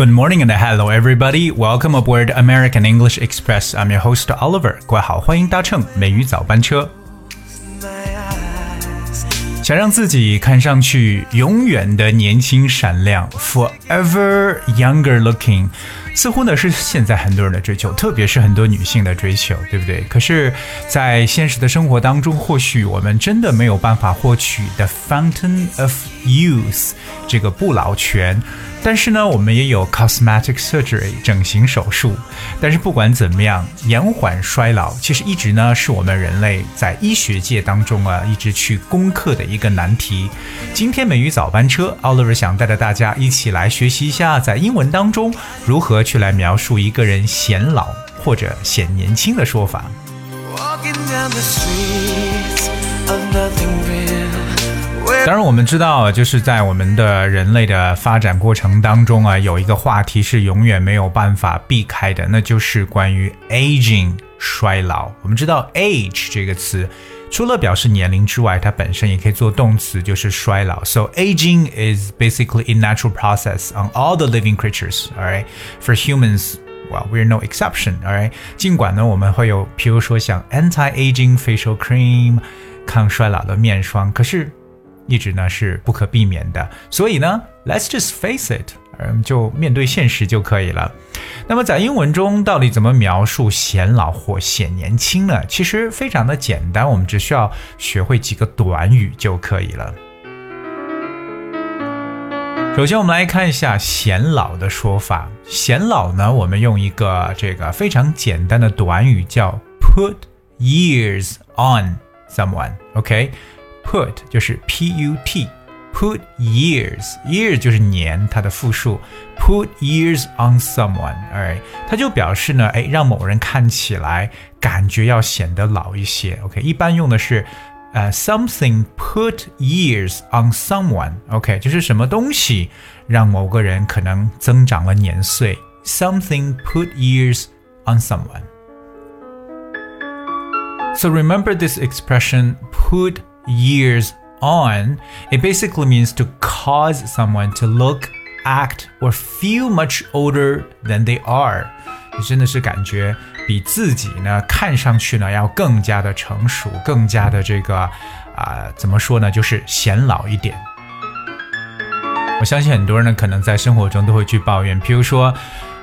Good morning and hello everybody. Welcome aboard American English Express. I'm your host Oliver. 各位好，欢迎搭乘美语早班车。想让自己看上去永远的年轻闪亮，forever younger looking， 似乎呢是现在很多人的追求，特别是很多女性的追求，对不对？可是，在现实的生活当中，或许我们真的没有办法获取 the fountain of youth 这个不老泉。但是呢，我们也有 cosmetic surgery 整形手术。但是不管怎么样，延缓衰老其实一直呢是我们人类在医学界当中啊一直去攻克的一个难题。今天美语早班车，Oliver 想带着大家一起来学习一下，在英文当中如何去来描述一个人显老或者显年轻的说法。当然，我们知道，就是在我们的人类的发展过程当中啊，有一个话题是永远没有办法避开的，那就是关于 aging 衰老。我们知道 age 这个词，除了表示年龄之外，它本身也可以做动词，就是衰老。So aging is basically a natural process on all the living creatures. Alright, for humans. Well, we're no exception. Alright，尽管呢，我们会有，比如说像 anti-aging facial cream，抗衰老的面霜，可是。一直呢是不可避免的，所以呢，Let's just face it， 嗯，就面对现实就可以了。那么在英文中到底怎么描述显老或显年轻呢？其实非常的简单，我们只需要学会几个短语就可以了。首先，我们来看一下显老的说法。显老呢，我们用一个这个非常简单的短语叫 put years on someone，OK？Put 就是 P U T U T，put years，years 就是年，它的复数。Put years on someone，alright，它就表示呢，哎，让某人看起来感觉要显得老一些。OK，一般用的是呃 something put years on someone。OK，就是什么东西让某个人可能增长了年岁。Something put years on someone。So remember this expression put years on, it basically means to cause someone to look, act, or feel much older than they are. 真的是感觉比自己呢看上去呢要更加的成熟，更加的这个啊、呃，怎么说呢，就是显老一点。 我相信很多人呢可能在生活中都会去抱怨，比如说。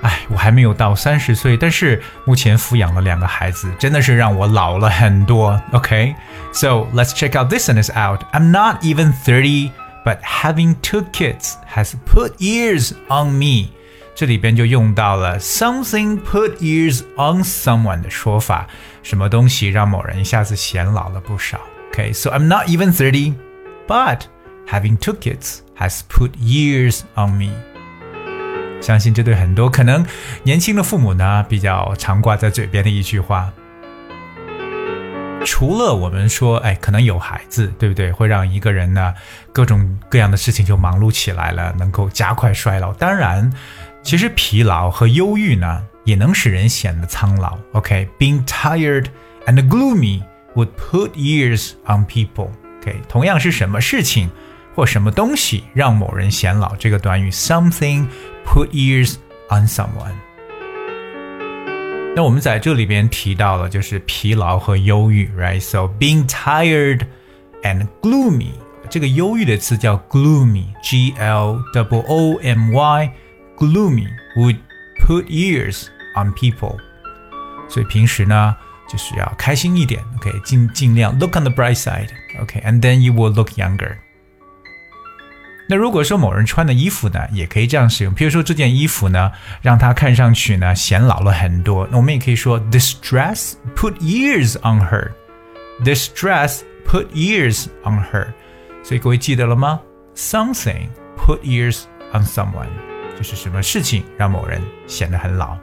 哎，我还没有到三十岁，但是目前抚养了两个孩子，真的是让我老了很多。OK，so let's check out this sentence out. I'm not even thirty, but having two kids has put years on me. 这里边就用到了 something put years on someone 的说法，什么东西让某人一下子显老了不少。OK，so I'm not even thirty, but having two kids has put years on me. 相信这对很多可能年轻的父母呢，比较常挂在嘴边的一句话。除了我们说，哎，可能有孩子，对不对？会让一个人呢，各种各样的事情就忙碌起来了，能够加快衰老。当然，其实疲劳和忧郁呢，也能使人显得苍老。OK，being tired and gloomy would put years on people。OK，同样是什么事情？或什么东西让某人显老，这个短语 something put years on someone。那我们在这里边提到了就是疲劳和忧郁，right？So being tired and gloomy，这个忧郁的词叫 gloomy，G L O O M Y，gloomy would put years on people。所以平时呢，就是要开心一点，OK，尽尽量 look on the bright side，OK，and then you will look younger。 那如果说某人穿的衣服呢，也可以这样使用。比如说这件衣服呢，让他看上去呢显老了很多。那我们也可以说，This dress put years on her. This dress put years on her. 所以各位记得了吗？Something put years on someone，就是什么事情让某人显得很老。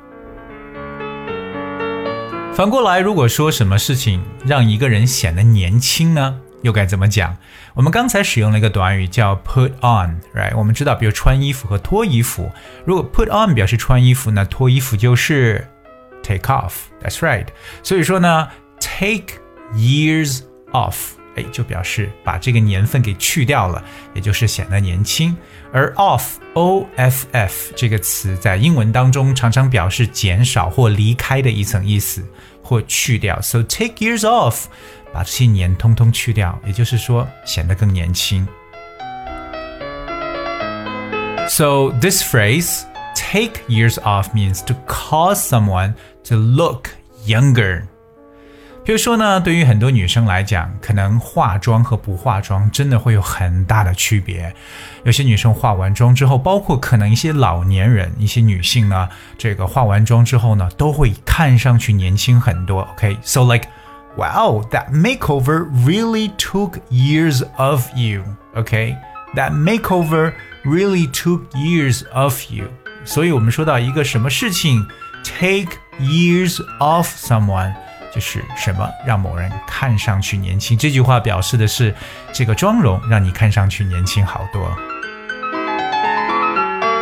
反过来，如果说什么事情让一个人显得年轻呢？又该怎么讲？我们刚才使用了一个短语叫 put on，right？我们知道，比如穿衣服和脱衣服。如果 put on 表示穿衣服，那脱衣服就是 take off。That's right。所以说呢，take years off 哎，就表示把这个年份给去掉了，也就是显得年轻。而 off o f f 这个词在英文当中常常表示减少或离开的一层意思，或去掉。So take years off，把这些年通通去掉，也就是说显得更年轻。So this phrase take years off means to cause someone to look younger. 比如说呢，对于很多女生来讲，可能化妆和不化妆真的会有很大的区别。有些女生化完妆之后，包括可能一些老年人、一些女性呢，这个化完妆之后呢，都会看上去年轻很多。OK，so、okay? like。Wow, that makeover really took years of you. Okay, that makeover really took years of you. 所以我们说到一个什么事情 take years of someone。 就是什么让某人看上去年轻？这句话表示的是这个妆容让你看上去年轻好多。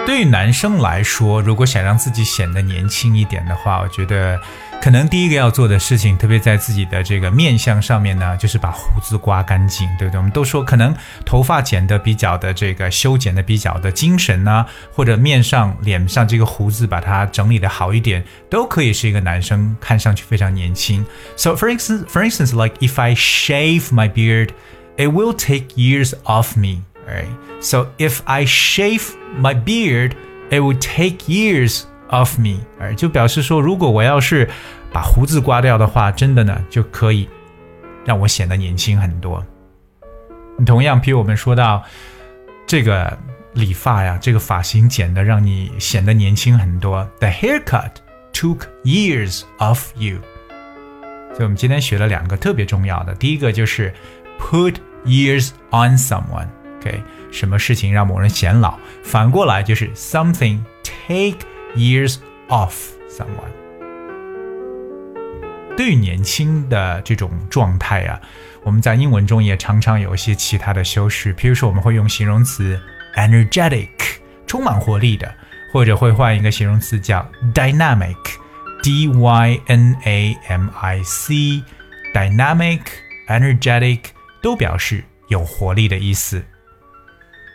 对于男生来说，如果想让自己显得年轻一点的话，我觉得。可能第一个要做的事情，特别在自己的这个面相上面呢，就是把胡子刮干净，对不对？我们都说，可能头发剪得比较的这个修剪的比较的精神呢，或者面上脸上这个胡子把它整理的好一点，都可以是一个男生看上去非常年轻。So for instance, for instance, like if I shave my beard, it will take years off me. Right? So if I shave my beard, it will take years. Of me，哎，就表示说，如果我要是把胡子刮掉的话，真的呢就可以让我显得年轻很多。同样，譬如我们说到这个理发呀，这个发型剪的让你显得年轻很多。The haircut took years of you。所以我们今天学了两个特别重要的，第一个就是 put years on someone。 OK，什么事情让某人显老？反过来就是 something take。years off someone。对于年轻的这种状态啊，我们在英文中也常常有一些其他的修饰，比如说我们会用形容词 energetic，充满活力的，或者会换一个形容词叫 dynamic，d y n a m i c，dynamic，energetic 都表示有活力的意思。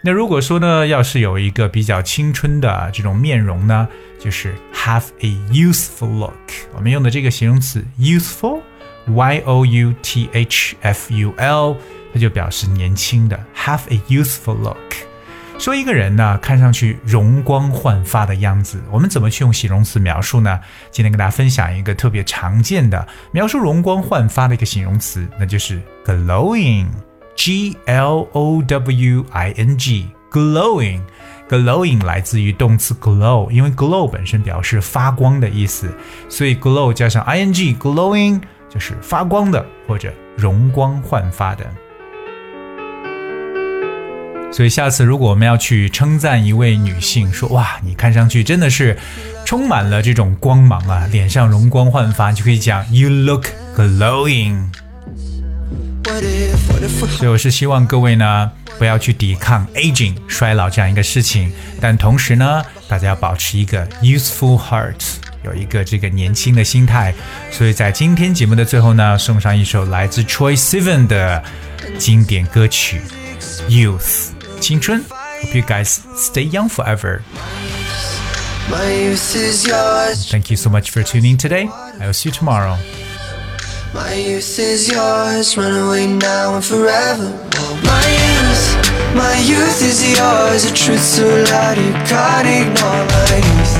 那如果说呢，要是有一个比较青春的这种面容呢，就是 have a youthful look。我们用的这个形容词 youthful，y o u t h f u l，它就表示年轻的。have a youthful look，说一个人呢看上去容光焕发的样子，我们怎么去用形容词描述呢？今天跟大家分享一个特别常见的描述容光焕发的一个形容词，那就是 glowing。G L O W I N G，glowing。glowing 来自于动词 glow，因为 glow 本身表示发光的意思，所以 glow 加上 i n g，glowing 就是发光的或者容光焕发的。所以下次如果我们要去称赞一位女性，说哇，你看上去真的是充满了这种光芒啊，脸上容光焕发，你就可以讲 You look glowing。所以我是希望各位呢，不要去抵抗 aging 衰老这样一个事情，但同时呢，大家要保持一个 youthful heart，有一个这个年轻的心态。所以在今天节目的最后呢，送上一首来自 Troye Sivan 的经典歌曲《Youth》青春。Hope you guys stay young forever. Thank you so much for tuning today. I will see you tomorrow. My youth is yours, run away now and forever. My youth, my youth is yours, a truth so loud you can't ignore. My youth,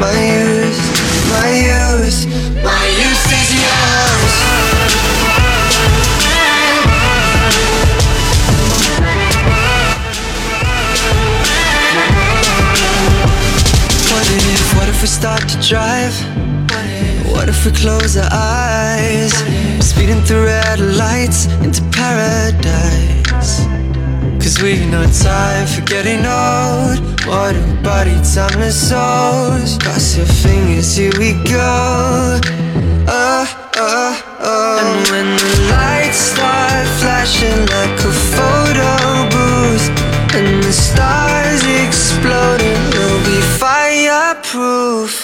my youth, my youth, my youth is yours. What if, what if we start to drive? If we close our eyes? Speeding through red lights into paradise. Cause we've no time for getting old. What body, time and souls. Cross your fingers, here we go. Oh, oh, oh. And when the lights start flashing like a photo booth, and the stars exploding, we'll be fireproof.